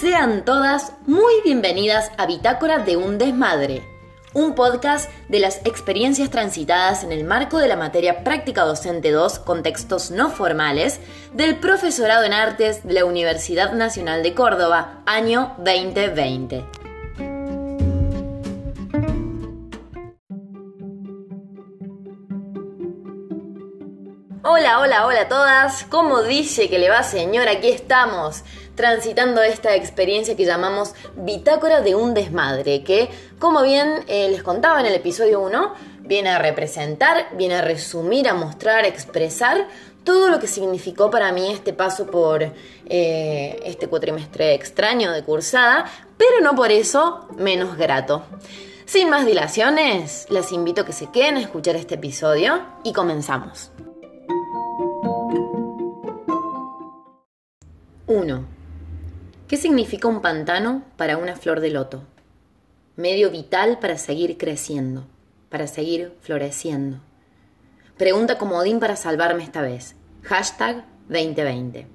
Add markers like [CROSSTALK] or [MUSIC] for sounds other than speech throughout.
Sean todas muy bienvenidas a Bitácora de un Desmadre, un podcast de las experiencias transitadas en el marco de la materia Práctica Docente 2, contextos no formales, del Profesorado en Artes de la Universidad Nacional de Córdoba, año 2020. Hola, hola, hola a todas. ¿Cómo dice que le va, señor? Aquí estamos, transitando esta experiencia que llamamos Bitácora de un desmadre, que, como bien eh, les contaba en el episodio 1, viene a representar, viene a resumir, a mostrar, a expresar todo lo que significó para mí este paso por eh, este cuatrimestre extraño de cursada, pero no por eso menos grato. Sin más dilaciones, les invito a que se queden a escuchar este episodio y comenzamos. 1. ¿Qué significa un pantano para una flor de loto? Medio vital para seguir creciendo, para seguir floreciendo. Pregunta comodín para salvarme esta vez. Hashtag 2020.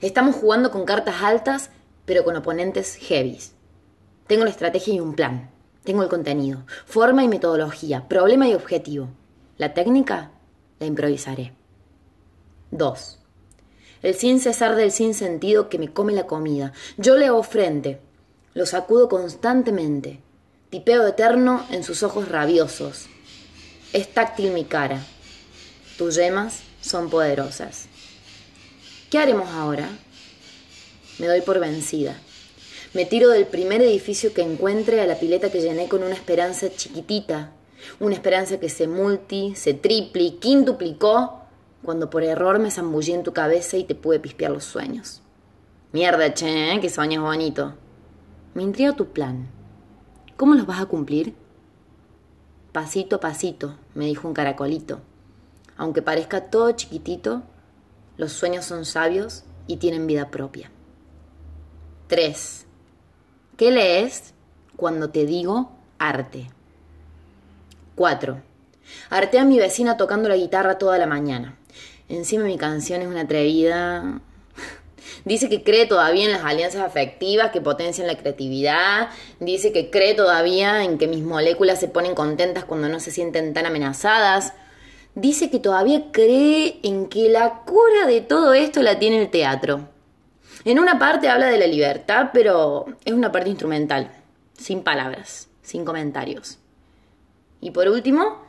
Estamos jugando con cartas altas, pero con oponentes heavies. Tengo la estrategia y un plan. Tengo el contenido, forma y metodología, problema y objetivo. La técnica la improvisaré. 2 el sin cesar del sin sentido que me come la comida. Yo le hago frente, lo sacudo constantemente, tipeo eterno en sus ojos rabiosos. Es táctil mi cara. Tus yemas son poderosas. ¿Qué haremos ahora? Me doy por vencida. Me tiro del primer edificio que encuentre a la pileta que llené con una esperanza chiquitita, una esperanza que se multi, se tripli, quintuplicó cuando por error me zambullí en tu cabeza y te pude pispear los sueños. Mierda, che, ¿eh? que sueños bonito. Me intriga tu plan. ¿Cómo los vas a cumplir? Pasito a pasito, me dijo un caracolito. Aunque parezca todo chiquitito, los sueños son sabios y tienen vida propia. 3. ¿Qué lees cuando te digo arte? 4. Arté a mi vecina tocando la guitarra toda la mañana. Encima mi canción es una atrevida. Dice que cree todavía en las alianzas afectivas que potencian la creatividad. Dice que cree todavía en que mis moléculas se ponen contentas cuando no se sienten tan amenazadas. Dice que todavía cree en que la cura de todo esto la tiene el teatro. En una parte habla de la libertad, pero es una parte instrumental, sin palabras, sin comentarios. Y por último,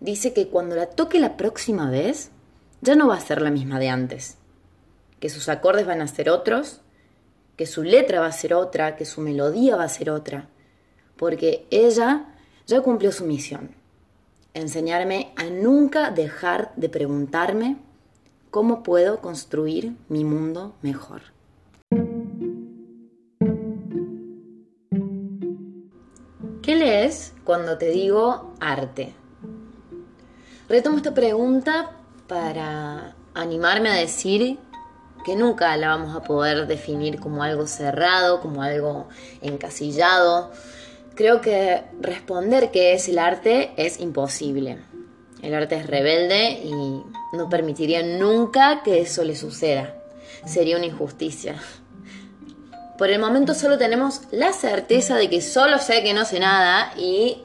dice que cuando la toque la próxima vez, ya no va a ser la misma de antes, que sus acordes van a ser otros, que su letra va a ser otra, que su melodía va a ser otra, porque ella ya cumplió su misión, enseñarme a nunca dejar de preguntarme cómo puedo construir mi mundo mejor. ¿Qué lees cuando te digo arte? Retomo esta pregunta para animarme a decir que nunca la vamos a poder definir como algo cerrado, como algo encasillado. Creo que responder qué es el arte es imposible. El arte es rebelde y no permitiría nunca que eso le suceda. Sería una injusticia. Por el momento solo tenemos la certeza de que solo sé que no sé nada y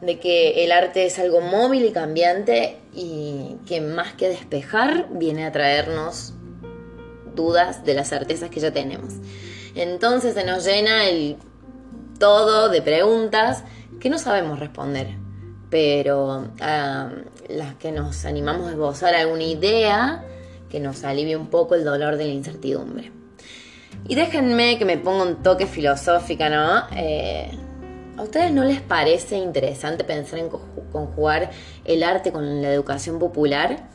de que el arte es algo móvil y cambiante y que más que despejar viene a traernos dudas de las certezas que ya tenemos. Entonces se nos llena el todo de preguntas que no sabemos responder, pero las que nos animamos a esbozar alguna idea que nos alivie un poco el dolor de la incertidumbre. Y déjenme que me ponga un toque filosófica, ¿no? Eh, ¿A ustedes no les parece interesante pensar en conjugar el arte con la educación popular?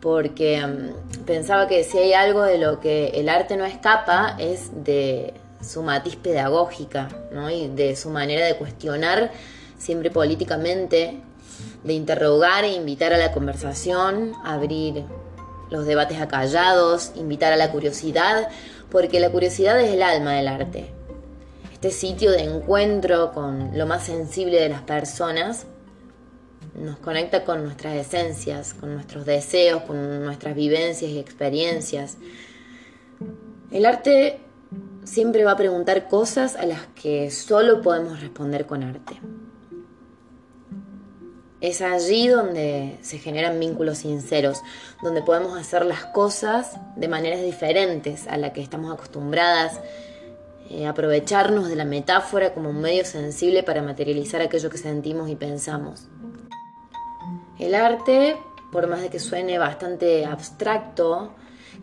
Porque mm, pensaba que si hay algo de lo que el arte no escapa es de su matiz pedagógica ¿no? y de su manera de cuestionar siempre políticamente, de interrogar e invitar a la conversación, abrir los debates acallados, invitar a la curiosidad, porque la curiosidad es el alma del arte este sitio de encuentro con lo más sensible de las personas, nos conecta con nuestras esencias, con nuestros deseos, con nuestras vivencias y experiencias. El arte siempre va a preguntar cosas a las que solo podemos responder con arte. Es allí donde se generan vínculos sinceros, donde podemos hacer las cosas de maneras diferentes a la que estamos acostumbradas, eh, aprovecharnos de la metáfora como un medio sensible para materializar aquello que sentimos y pensamos. El arte, por más de que suene bastante abstracto,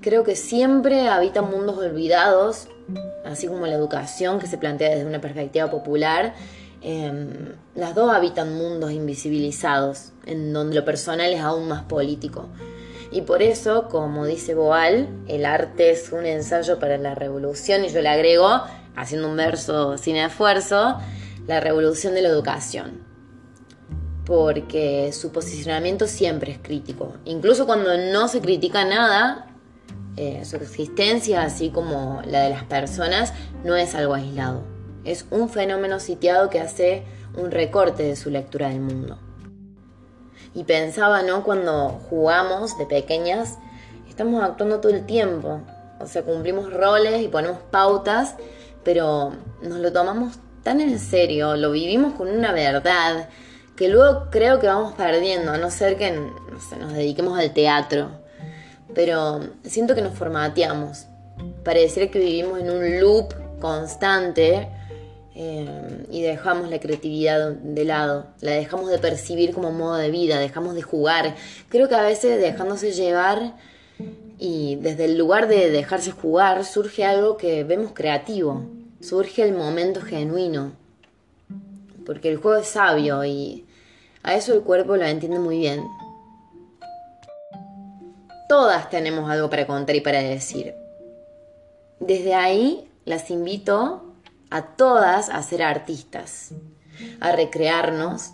creo que siempre habita mundos olvidados, así como la educación que se plantea desde una perspectiva popular. Em, las dos habitan mundos invisibilizados, en donde lo personal es aún más político. Y por eso, como dice Boal, el arte es un ensayo para la revolución, y yo le agrego, haciendo un verso sin esfuerzo, la revolución de la educación. Porque su posicionamiento siempre es crítico. Incluso cuando no se critica nada, eh, su existencia, así como la de las personas, no es algo aislado. Es un fenómeno sitiado que hace un recorte de su lectura del mundo. Y pensaba, ¿no? Cuando jugamos de pequeñas, estamos actuando todo el tiempo. O sea, cumplimos roles y ponemos pautas, pero nos lo tomamos tan en serio, lo vivimos con una verdad, que luego creo que vamos perdiendo, a no ser que nos dediquemos al teatro pero siento que nos formateamos. Pareciera que vivimos en un loop constante eh, y dejamos la creatividad de lado, la dejamos de percibir como modo de vida, dejamos de jugar. Creo que a veces dejándose llevar y desde el lugar de dejarse jugar surge algo que vemos creativo, surge el momento genuino, porque el juego es sabio y a eso el cuerpo lo entiende muy bien. Todas tenemos algo para contar y para decir. Desde ahí las invito a todas a ser artistas, a recrearnos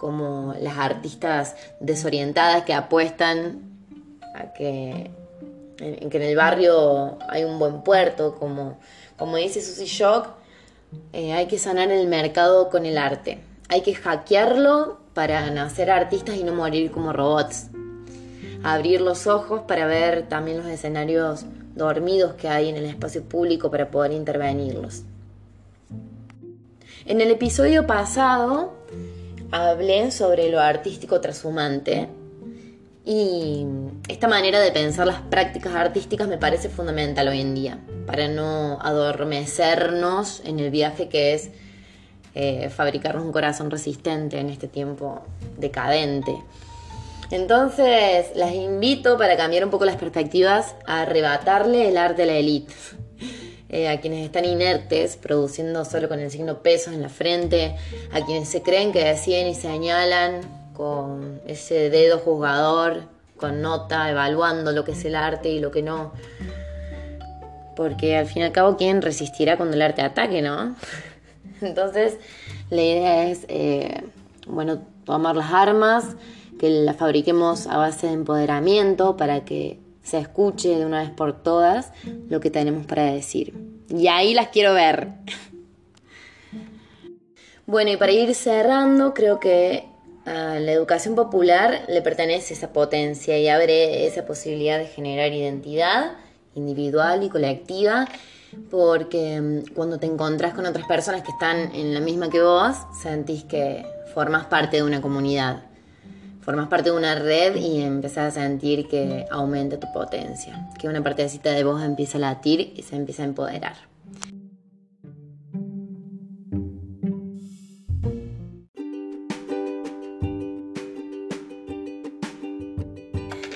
como las artistas desorientadas que apuestan a que en, que en el barrio hay un buen puerto, como, como dice Susy Shock, eh, hay que sanar el mercado con el arte. Hay que hackearlo para nacer artistas y no morir como robots abrir los ojos para ver también los escenarios dormidos que hay en el espacio público para poder intervenirlos. En el episodio pasado hablé sobre lo artístico trashumante y esta manera de pensar las prácticas artísticas me parece fundamental hoy en día para no adormecernos en el viaje que es eh, fabricarnos un corazón resistente en este tiempo decadente. Entonces, las invito para cambiar un poco las perspectivas a arrebatarle el arte a la élite. Eh, a quienes están inertes, produciendo solo con el signo pesos en la frente, a quienes se creen que deciden y señalan con ese dedo juzgador, con nota, evaluando lo que es el arte y lo que no. Porque al fin y al cabo, ¿quién resistirá cuando el arte ataque, no? [LAUGHS] Entonces, la idea es, eh, bueno, tomar las armas, que la fabriquemos a base de empoderamiento para que se escuche de una vez por todas lo que tenemos para decir. Y ahí las quiero ver. [LAUGHS] Bueno, y para ir cerrando, creo que a la educación popular le pertenece esa potencia y abre esa posibilidad de generar identidad individual y colectiva, porque mm, cuando te encontrás con otras personas que están en la misma que vos, sentís que formas parte de una comunidad formas parte de una red y empezás a sentir que aumenta tu potencia, que una partecita de vos empieza a latir y se empieza a empoderar.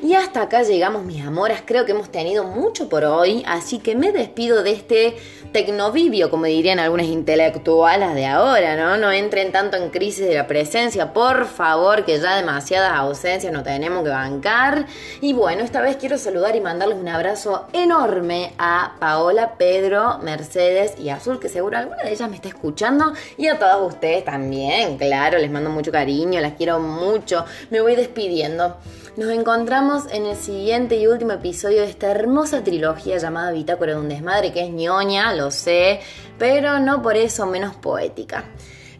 Y hasta acá llegamos mis amoras, creo que hemos tenido mucho por hoy, así que me despido de este tecnovivio, como dirían algunas intelectuales de ahora, ¿no? No entren tanto en crisis de la presencia, por favor, que ya demasiadas ausencias no tenemos que bancar. Y bueno, esta vez quiero saludar y mandarles un abrazo enorme a Paola, Pedro, Mercedes y Azul, que seguro alguna de ellas me está escuchando, y a todos ustedes también, claro, les mando mucho cariño, las quiero mucho. Me voy despidiendo. Nos encontramos en el siguiente y último episodio de esta hermosa trilogía llamada Bitácora de un desmadre, que es ñoña, lo sé, pero no por eso menos poética.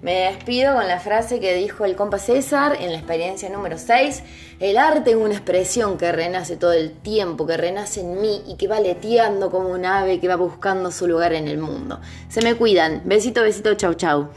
Me despido con la frase que dijo el compa César en la experiencia número 6. El arte es una expresión que renace todo el tiempo, que renace en mí y que va leteando como un ave que va buscando su lugar en el mundo. Se me cuidan. Besito, besito, chau, chau.